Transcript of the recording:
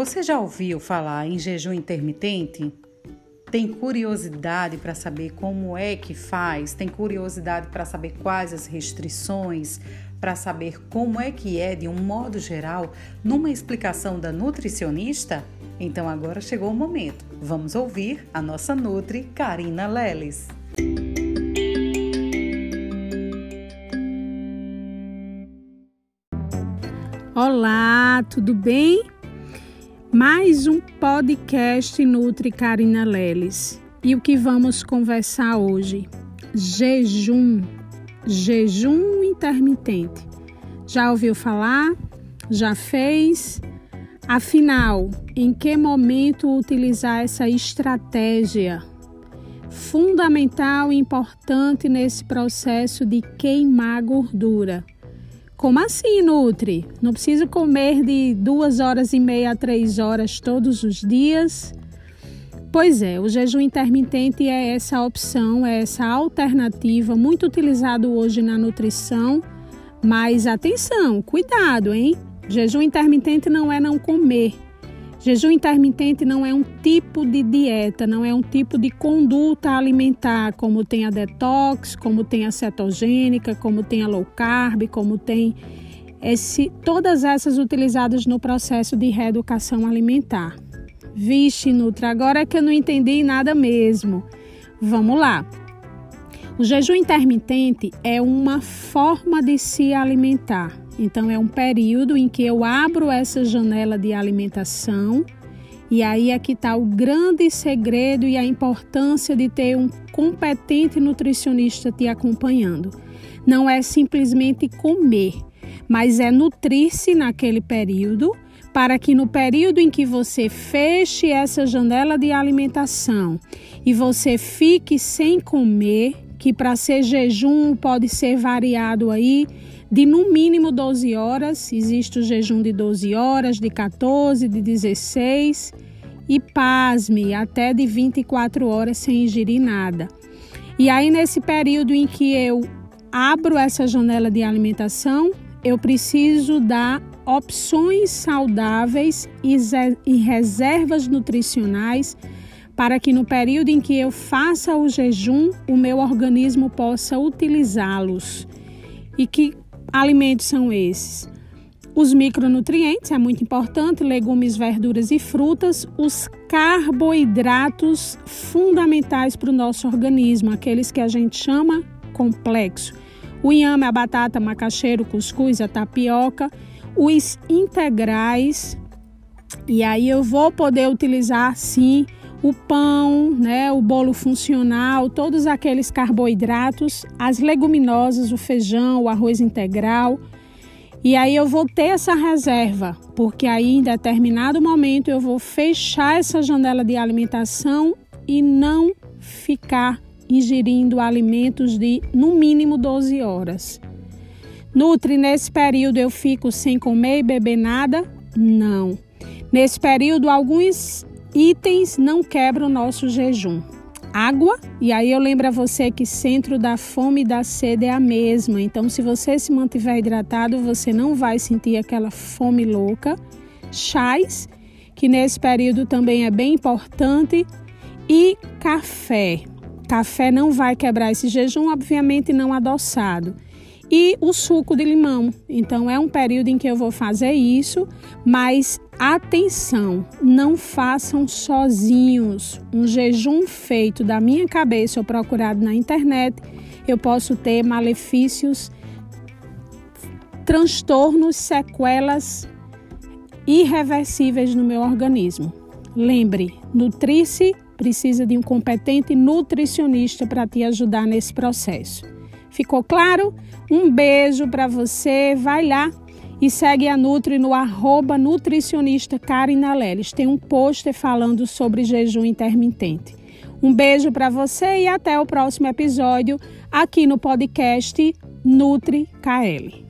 Você já ouviu falar em jejum intermitente? Tem curiosidade para saber como é que faz? Tem curiosidade para saber quais as restrições? Para saber como é que é de um modo geral numa explicação da nutricionista? Então agora chegou o momento. Vamos ouvir a nossa Nutri Karina Leles. Olá, tudo bem? Mais um podcast Nutri Karina Leles. E o que vamos conversar hoje? Jejum. Jejum intermitente. Já ouviu falar? Já fez? Afinal, em que momento utilizar essa estratégia? Fundamental e importante nesse processo de queimar gordura. Como assim, Nutri? Não preciso comer de duas horas e meia a três horas todos os dias? Pois é, o jejum intermitente é essa opção, é essa alternativa muito utilizado hoje na nutrição. Mas atenção, cuidado, hein? Jejum intermitente não é não comer, Jejum intermitente não é um tipo de dieta, não é um tipo de conduta alimentar, como tem a detox, como tem a cetogênica, como tem a low carb, como tem esse, todas essas utilizadas no processo de reeducação alimentar. Vixe, Nutra, agora é que eu não entendi nada mesmo. Vamos lá. O jejum intermitente é uma forma de se alimentar. Então, é um período em que eu abro essa janela de alimentação. E aí é está o grande segredo e a importância de ter um competente nutricionista te acompanhando. Não é simplesmente comer, mas é nutrir-se naquele período para que no período em que você feche essa janela de alimentação e você fique sem comer, que para ser jejum pode ser variado aí de no mínimo 12 horas, existe o jejum de 12 horas, de 14, de 16 e pasme, até de 24 horas sem ingerir nada. E aí nesse período em que eu abro essa janela de alimentação, eu preciso dar opções saudáveis e reservas nutricionais para que no período em que eu faça o jejum, o meu organismo possa utilizá-los. E que alimentos são esses? Os micronutrientes, é muito importante, legumes, verduras e frutas, os carboidratos fundamentais para o nosso organismo, aqueles que a gente chama complexo. O inhame, a batata, a macaxeira, o cuscuz, a tapioca, os integrais. E aí eu vou poder utilizar sim o pão, né, o bolo funcional, todos aqueles carboidratos, as leguminosas, o feijão, o arroz integral. E aí eu vou ter essa reserva, porque aí em determinado momento eu vou fechar essa janela de alimentação e não ficar ingerindo alimentos de no mínimo 12 horas. Nutri, nesse período eu fico sem comer e beber nada? Não. Nesse período, alguns itens não quebram o nosso jejum. Água, e aí eu lembro a você que centro da fome e da sede é a mesma. Então, se você se mantiver hidratado, você não vai sentir aquela fome louca. Chás, que nesse período também é bem importante, e café. Café não vai quebrar esse jejum, obviamente não adoçado e o suco de limão. Então é um período em que eu vou fazer isso, mas atenção, não façam sozinhos. Um jejum feito da minha cabeça ou procurado na internet, eu posso ter malefícios, transtornos, sequelas irreversíveis no meu organismo. Lembre, nutrir-se precisa de um competente nutricionista para te ajudar nesse processo. Ficou claro? Um beijo para você. Vai lá e segue a Nutri no arroba nutricionista Karina Leles. Tem um pôster falando sobre jejum intermitente. Um beijo para você e até o próximo episódio aqui no podcast Nutri KL.